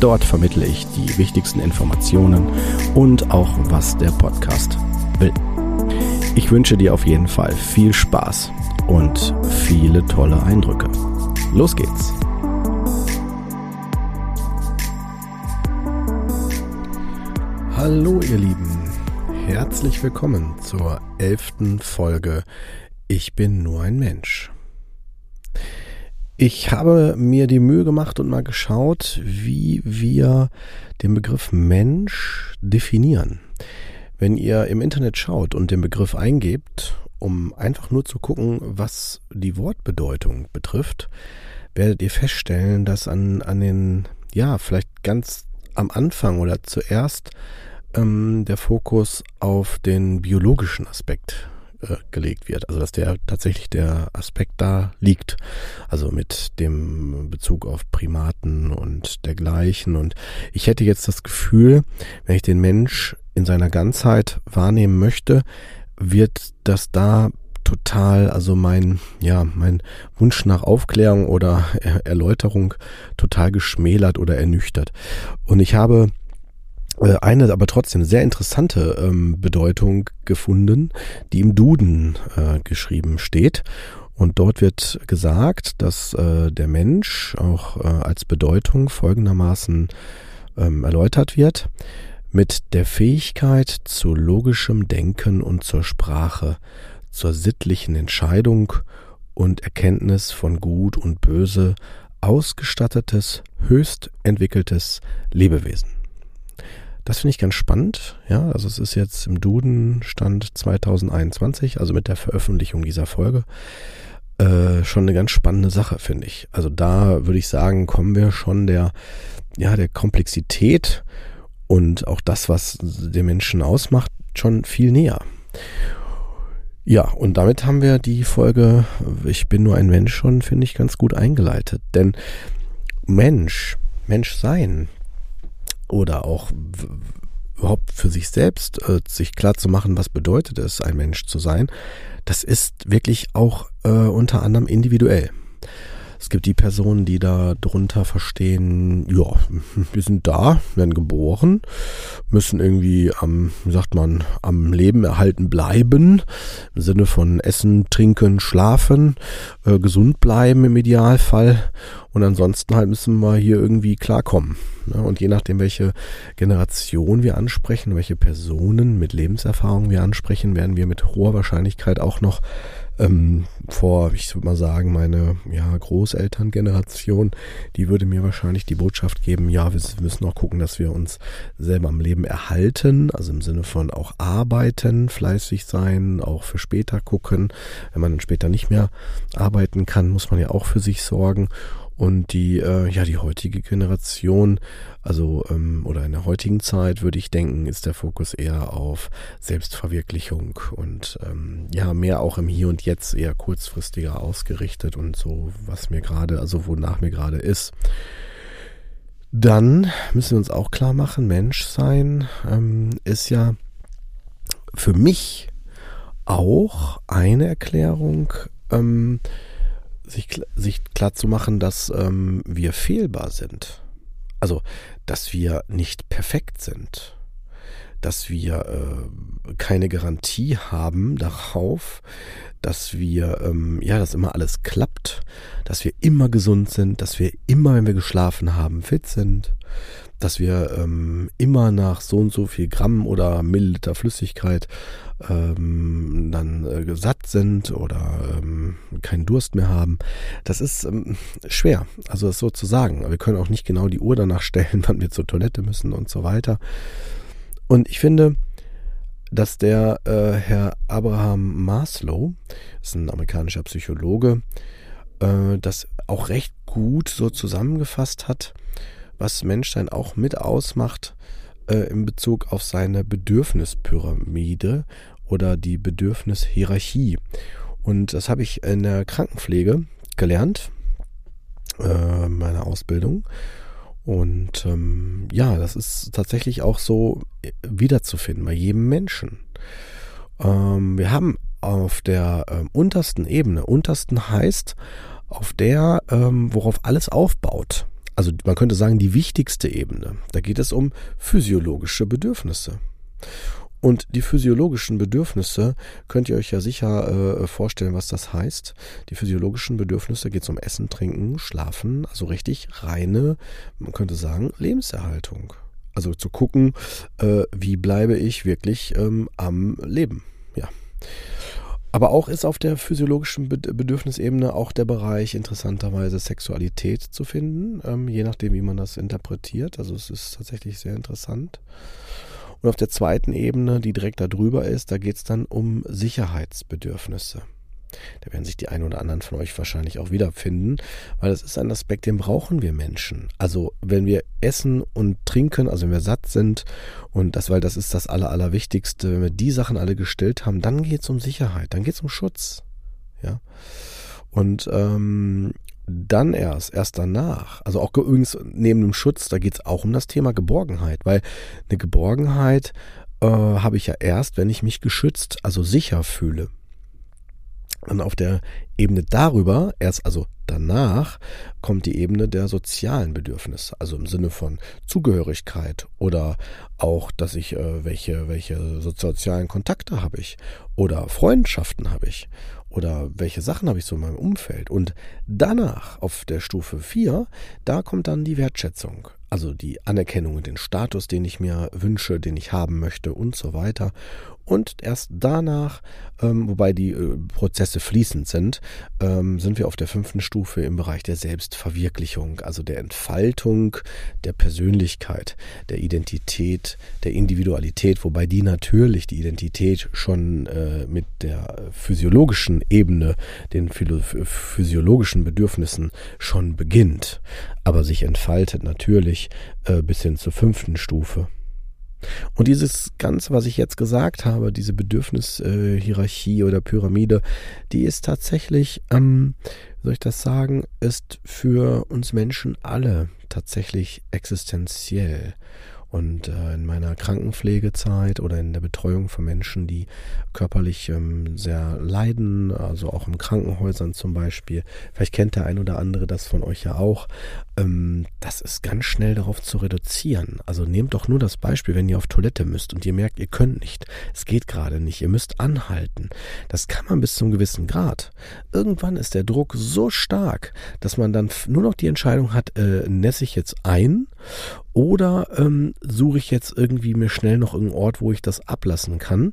Dort vermittle ich die wichtigsten Informationen und auch, was der Podcast will. Ich wünsche dir auf jeden Fall viel Spaß und viele tolle Eindrücke. Los geht's! Hallo ihr Lieben, herzlich willkommen zur elften Folge Ich bin nur ein Mensch. Ich habe mir die Mühe gemacht und mal geschaut, wie wir den Begriff Mensch definieren. Wenn ihr im Internet schaut und den Begriff eingebt, um einfach nur zu gucken, was die Wortbedeutung betrifft, werdet ihr feststellen, dass an, an den, ja, vielleicht ganz am Anfang oder zuerst ähm, der Fokus auf den biologischen Aspekt äh, gelegt wird. Also dass der tatsächlich der Aspekt da liegt. Also mit dem Bezug auf Primaten und dergleichen. Und ich hätte jetzt das Gefühl, wenn ich den Mensch in seiner Ganzheit wahrnehmen möchte, wird das da total, also mein, ja, mein Wunsch nach Aufklärung oder Erläuterung total geschmälert oder ernüchtert. Und ich habe eine aber trotzdem sehr interessante ähm, Bedeutung gefunden, die im Duden äh, geschrieben steht. Und dort wird gesagt, dass äh, der Mensch auch äh, als Bedeutung folgendermaßen ähm, erläutert wird, mit der Fähigkeit zu logischem Denken und zur Sprache, zur sittlichen Entscheidung und Erkenntnis von Gut und Böse ausgestattetes, höchst entwickeltes Lebewesen. Das finde ich ganz spannend. Ja, also es ist jetzt im Duden Stand 2021, also mit der Veröffentlichung dieser Folge. Äh, schon eine ganz spannende Sache, finde ich. Also da würde ich sagen, kommen wir schon der, ja, der Komplexität und auch das, was den Menschen ausmacht, schon viel näher. Ja, und damit haben wir die Folge Ich bin nur ein Mensch schon, finde ich, ganz gut eingeleitet. Denn Mensch, Mensch sein, oder auch überhaupt für sich selbst äh, sich klar zu machen, was bedeutet es, ein Mensch zu sein, das ist wirklich auch äh, unter anderem individuell. Es gibt die Personen, die da drunter verstehen, ja, wir sind da, werden geboren, müssen irgendwie am, wie sagt man, am Leben erhalten bleiben, im Sinne von Essen, Trinken, Schlafen, äh, gesund bleiben im Idealfall und ansonsten halt müssen wir hier irgendwie klarkommen. Ne? Und je nachdem, welche Generation wir ansprechen, welche Personen mit Lebenserfahrung wir ansprechen, werden wir mit hoher Wahrscheinlichkeit auch noch ähm, vor, ich würde mal sagen, meine ja, Großelterngeneration, die würde mir wahrscheinlich die Botschaft geben, ja, wir müssen auch gucken, dass wir uns selber am Leben erhalten, also im Sinne von auch arbeiten, fleißig sein, auch für später gucken. Wenn man dann später nicht mehr arbeiten kann, muss man ja auch für sich sorgen. Und die, äh, ja, die heutige Generation, also ähm, oder in der heutigen Zeit, würde ich denken, ist der Fokus eher auf Selbstverwirklichung und ähm, ja, mehr auch im Hier und Jetzt eher kurzfristiger ausgerichtet und so, was mir gerade, also wonach mir gerade ist. Dann müssen wir uns auch klar machen, Menschsein ähm, ist ja für mich auch eine Erklärung, ähm, sich, sich klar zu machen, dass ähm, wir fehlbar sind. Also, dass wir nicht perfekt sind. Dass wir äh, keine Garantie haben darauf, dass wir, ähm, ja, dass immer alles klappt, dass wir immer gesund sind, dass wir immer, wenn wir geschlafen haben, fit sind, dass wir ähm, immer nach so und so viel Gramm oder Milliliter Flüssigkeit ähm, dann äh, satt sind oder ähm, keinen Durst mehr haben. Das ist ähm, schwer, also das so zu sagen. Wir können auch nicht genau die Uhr danach stellen, wann wir zur Toilette müssen und so weiter. Und ich finde, dass der äh, Herr Abraham Maslow, ist ein amerikanischer Psychologe, äh, das auch recht gut so zusammengefasst hat was Menschsein auch mit ausmacht äh, in Bezug auf seine Bedürfnispyramide oder die Bedürfnishierarchie. Und das habe ich in der Krankenpflege gelernt, äh, meiner Ausbildung. Und ähm, ja, das ist tatsächlich auch so äh, wiederzufinden bei jedem Menschen. Ähm, wir haben auf der ähm, untersten Ebene, untersten heißt auf der, ähm, worauf alles aufbaut. Also man könnte sagen, die wichtigste Ebene. Da geht es um physiologische Bedürfnisse. Und die physiologischen Bedürfnisse könnt ihr euch ja sicher äh, vorstellen, was das heißt. Die physiologischen Bedürfnisse geht es um Essen, Trinken, Schlafen, also richtig reine, man könnte sagen, Lebenserhaltung. Also zu gucken, äh, wie bleibe ich wirklich ähm, am Leben. Ja. Aber auch ist auf der physiologischen Bedürfnisebene auch der Bereich interessanterweise Sexualität zu finden, ähm, je nachdem, wie man das interpretiert. Also es ist tatsächlich sehr interessant. Und auf der zweiten Ebene, die direkt darüber ist, da geht es dann um Sicherheitsbedürfnisse. Da werden sich die einen oder anderen von euch wahrscheinlich auch wiederfinden, weil das ist ein Aspekt, den brauchen wir Menschen. Also wenn wir essen und trinken, also wenn wir satt sind und das, weil das ist das Aller, Allerwichtigste, wenn wir die Sachen alle gestellt haben, dann geht es um Sicherheit, dann geht es um Schutz. Ja. Und ähm, dann erst, erst danach, also auch übrigens neben dem Schutz, da geht es auch um das Thema Geborgenheit, weil eine Geborgenheit äh, habe ich ja erst, wenn ich mich geschützt, also sicher fühle. Und auf der Ebene darüber, erst also danach, kommt die Ebene der sozialen Bedürfnisse, also im Sinne von Zugehörigkeit oder auch, dass ich, äh, welche, welche sozialen Kontakte habe ich oder Freundschaften habe ich oder welche Sachen habe ich so in meinem Umfeld. Und danach, auf der Stufe 4, da kommt dann die Wertschätzung. Also die Anerkennung und den Status, den ich mir wünsche, den ich haben möchte und so weiter. Und erst danach, ähm, wobei die äh, Prozesse fließend sind, ähm, sind wir auf der fünften Stufe im Bereich der Selbstverwirklichung, also der Entfaltung der Persönlichkeit, der Identität, der Individualität, wobei die natürlich die Identität schon äh, mit der physiologischen Ebene, den physiologischen Bedürfnissen schon beginnt, aber sich entfaltet natürlich äh, bis hin zur fünften Stufe. Und dieses Ganze, was ich jetzt gesagt habe, diese Bedürfnishierarchie oder Pyramide, die ist tatsächlich, ähm, soll ich das sagen, ist für uns Menschen alle tatsächlich existenziell. Und äh, in meiner Krankenpflegezeit oder in der Betreuung von Menschen, die körperlich ähm, sehr leiden, also auch in Krankenhäusern zum Beispiel, vielleicht kennt der ein oder andere das von euch ja auch, ähm, das ist ganz schnell darauf zu reduzieren. Also nehmt doch nur das Beispiel, wenn ihr auf Toilette müsst und ihr merkt, ihr könnt nicht, es geht gerade nicht, ihr müsst anhalten. Das kann man bis zum gewissen Grad. Irgendwann ist der Druck so stark, dass man dann nur noch die Entscheidung hat, äh, nässe ich jetzt ein oder ähm, suche ich jetzt irgendwie mir schnell noch einen Ort, wo ich das ablassen kann.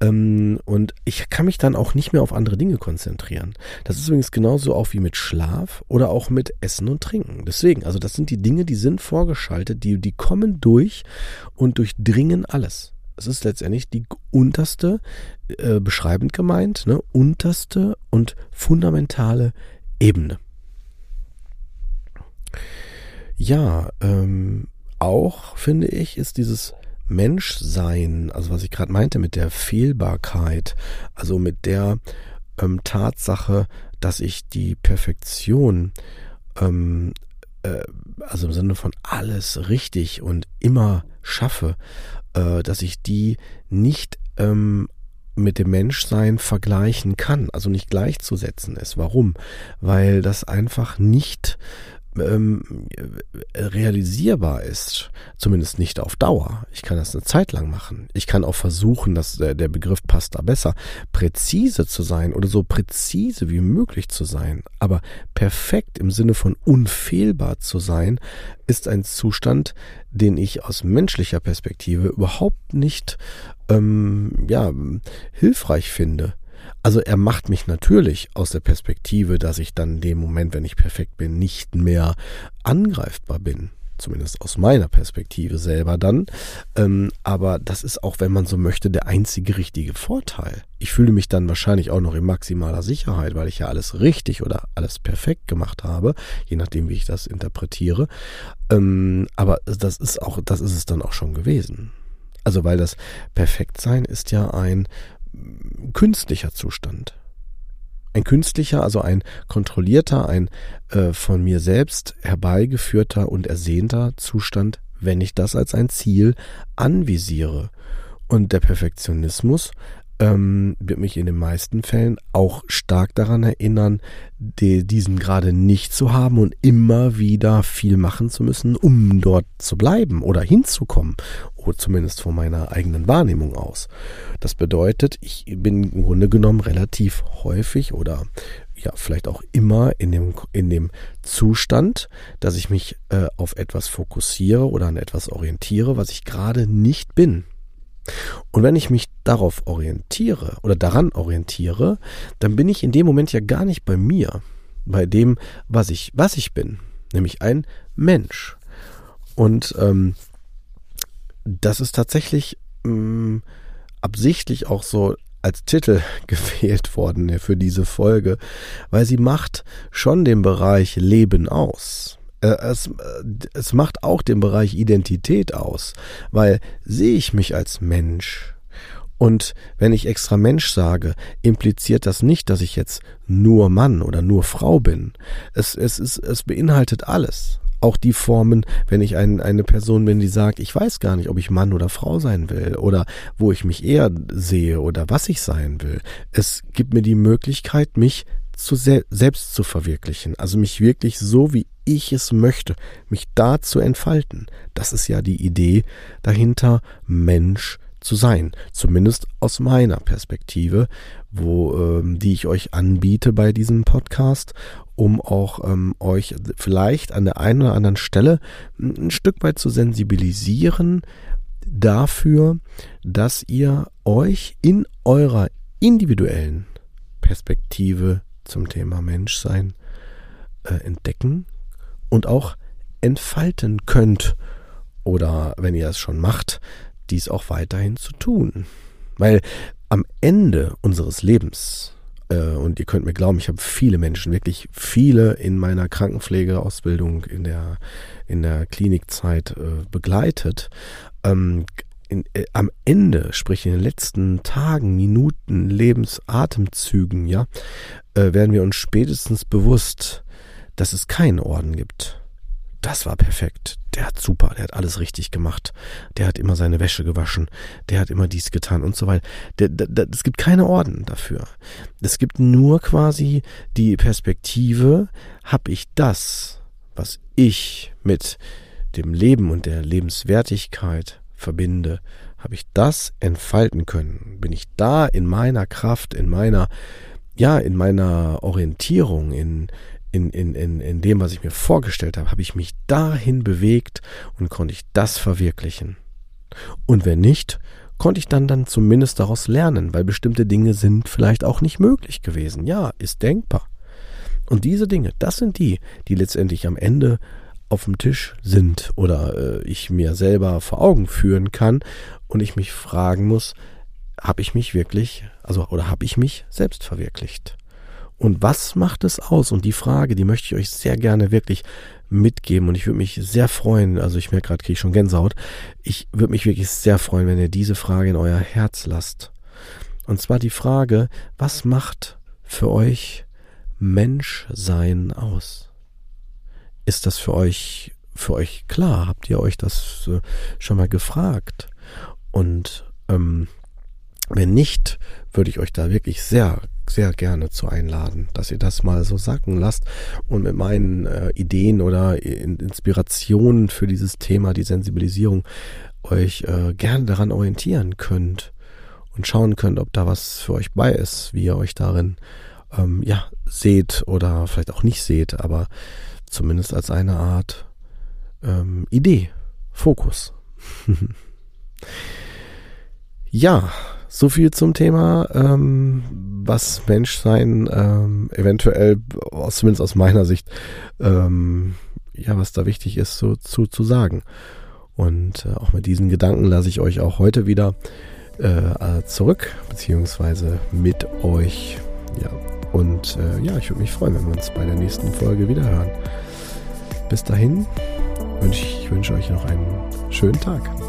Ähm, und ich kann mich dann auch nicht mehr auf andere Dinge konzentrieren. Das ist übrigens genauso auch wie mit Schlaf oder auch mit Essen und Trinken. Deswegen, also das sind die Dinge, die sind vorgeschaltet, die, die kommen durch und durchdringen alles. Es ist letztendlich die unterste, äh, beschreibend gemeint, ne, unterste und fundamentale Ebene. Ja, ähm, auch finde ich, ist dieses Menschsein, also was ich gerade meinte mit der Fehlbarkeit, also mit der ähm, Tatsache, dass ich die Perfektion, ähm, äh, also im Sinne von alles richtig und immer schaffe, äh, dass ich die nicht ähm, mit dem Menschsein vergleichen kann, also nicht gleichzusetzen ist. Warum? Weil das einfach nicht ähm, realisierbar ist, zumindest nicht auf Dauer. Ich kann das eine Zeit lang machen. Ich kann auch versuchen, dass der, der Begriff passt da besser, präzise zu sein oder so präzise wie möglich zu sein. Aber perfekt im Sinne von unfehlbar zu sein, ist ein Zustand, den ich aus menschlicher Perspektive überhaupt nicht ähm, ja, hilfreich finde. Also er macht mich natürlich aus der Perspektive, dass ich dann in dem Moment, wenn ich perfekt bin, nicht mehr angreifbar bin. zumindest aus meiner Perspektive selber dann. Ähm, aber das ist auch, wenn man so möchte, der einzige richtige Vorteil. Ich fühle mich dann wahrscheinlich auch noch in maximaler Sicherheit, weil ich ja alles richtig oder alles perfekt gemacht habe, je nachdem, wie ich das interpretiere. Ähm, aber das ist auch, das ist es dann auch schon gewesen. Also, weil das Perfektsein ist ja ein künstlicher Zustand. Ein künstlicher, also ein kontrollierter, ein äh, von mir selbst herbeigeführter und ersehnter Zustand, wenn ich das als ein Ziel anvisiere. Und der Perfektionismus ähm, wird mich in den meisten Fällen auch stark daran erinnern, die, diesen gerade nicht zu haben und immer wieder viel machen zu müssen, um dort zu bleiben oder hinzukommen. Oder zumindest von meiner eigenen Wahrnehmung aus. Das bedeutet, ich bin im Grunde genommen relativ häufig oder ja, vielleicht auch immer in dem, in dem Zustand, dass ich mich äh, auf etwas fokussiere oder an etwas orientiere, was ich gerade nicht bin. Und wenn ich mich darauf orientiere oder daran orientiere, dann bin ich in dem Moment ja gar nicht bei mir, bei dem, was ich, was ich bin, nämlich ein Mensch. Und ähm, das ist tatsächlich ähm, absichtlich auch so als Titel gewählt worden für diese Folge, weil sie macht schon den Bereich Leben aus. Äh, es, äh, es macht auch den Bereich Identität aus, weil sehe ich mich als Mensch und wenn ich extra Mensch sage, impliziert das nicht, dass ich jetzt nur Mann oder nur Frau bin. Es, es, ist, es beinhaltet alles. Auch die Formen, wenn ich ein, eine Person bin, die sagt, ich weiß gar nicht, ob ich Mann oder Frau sein will oder wo ich mich eher sehe oder was ich sein will. Es gibt mir die Möglichkeit, mich zu se selbst zu verwirklichen. Also mich wirklich so, wie ich es möchte, mich da zu entfalten. Das ist ja die Idee dahinter, Mensch zu sein. Zumindest aus meiner Perspektive, wo, ähm, die ich euch anbiete bei diesem Podcast, um auch ähm, euch vielleicht an der einen oder anderen Stelle ein Stück weit zu sensibilisieren dafür, dass ihr euch in eurer individuellen Perspektive zum Thema Menschsein äh, entdecken und auch entfalten könnt. Oder wenn ihr es schon macht, dies auch weiterhin zu tun. Weil am Ende unseres Lebens, äh, und ihr könnt mir glauben, ich habe viele Menschen, wirklich viele in meiner Krankenpflegeausbildung in der, in der Klinikzeit äh, begleitet, ähm, in, äh, am Ende, sprich in den letzten Tagen, Minuten, Lebensatemzügen, ja, äh, werden wir uns spätestens bewusst, dass es keinen Orden gibt. Das war perfekt. Der hat super, der hat alles richtig gemacht. Der hat immer seine Wäsche gewaschen. Der hat immer dies getan und so weiter. Es gibt keine Orden dafür. Es gibt nur quasi die Perspektive, habe ich das, was ich mit dem Leben und der Lebenswertigkeit verbinde, habe ich das entfalten können? Bin ich da in meiner Kraft, in meiner, ja, in meiner Orientierung, in, in, in, in, in dem, was ich mir vorgestellt habe, habe ich mich dahin bewegt und konnte ich das verwirklichen. Und wenn nicht, konnte ich dann dann zumindest daraus lernen, weil bestimmte Dinge sind vielleicht auch nicht möglich gewesen. Ja, ist denkbar. Und diese Dinge, das sind die, die letztendlich am Ende auf dem Tisch sind oder äh, ich mir selber vor Augen führen kann und ich mich fragen muss, habe ich mich wirklich, also oder habe ich mich selbst verwirklicht? Und was macht es aus? Und die Frage, die möchte ich euch sehr gerne wirklich mitgeben und ich würde mich sehr freuen, also ich merke gerade, kriege ich schon Gänsehaut, ich würde mich wirklich sehr freuen, wenn ihr diese Frage in euer Herz lasst. Und zwar die Frage, was macht für euch Menschsein aus? Ist das für euch, für euch klar? Habt ihr euch das äh, schon mal gefragt? Und ähm, wenn nicht, würde ich euch da wirklich sehr, sehr gerne zu einladen, dass ihr das mal so sacken lasst und mit meinen äh, Ideen oder Inspirationen für dieses Thema, die Sensibilisierung, euch äh, gerne daran orientieren könnt und schauen könnt, ob da was für euch bei ist, wie ihr euch darin ähm, ja seht oder vielleicht auch nicht seht, aber Zumindest als eine Art ähm, Idee, Fokus. ja, so viel zum Thema, ähm, was Menschsein ähm, eventuell, zumindest aus meiner Sicht, ähm, ja, was da wichtig ist, so zu, zu sagen. Und äh, auch mit diesen Gedanken lasse ich euch auch heute wieder äh, zurück, beziehungsweise mit euch. Ja, und äh, ja, ich würde mich freuen, wenn wir uns bei der nächsten Folge wieder hören. Bis dahin wünsche ich wünsche euch noch einen schönen Tag.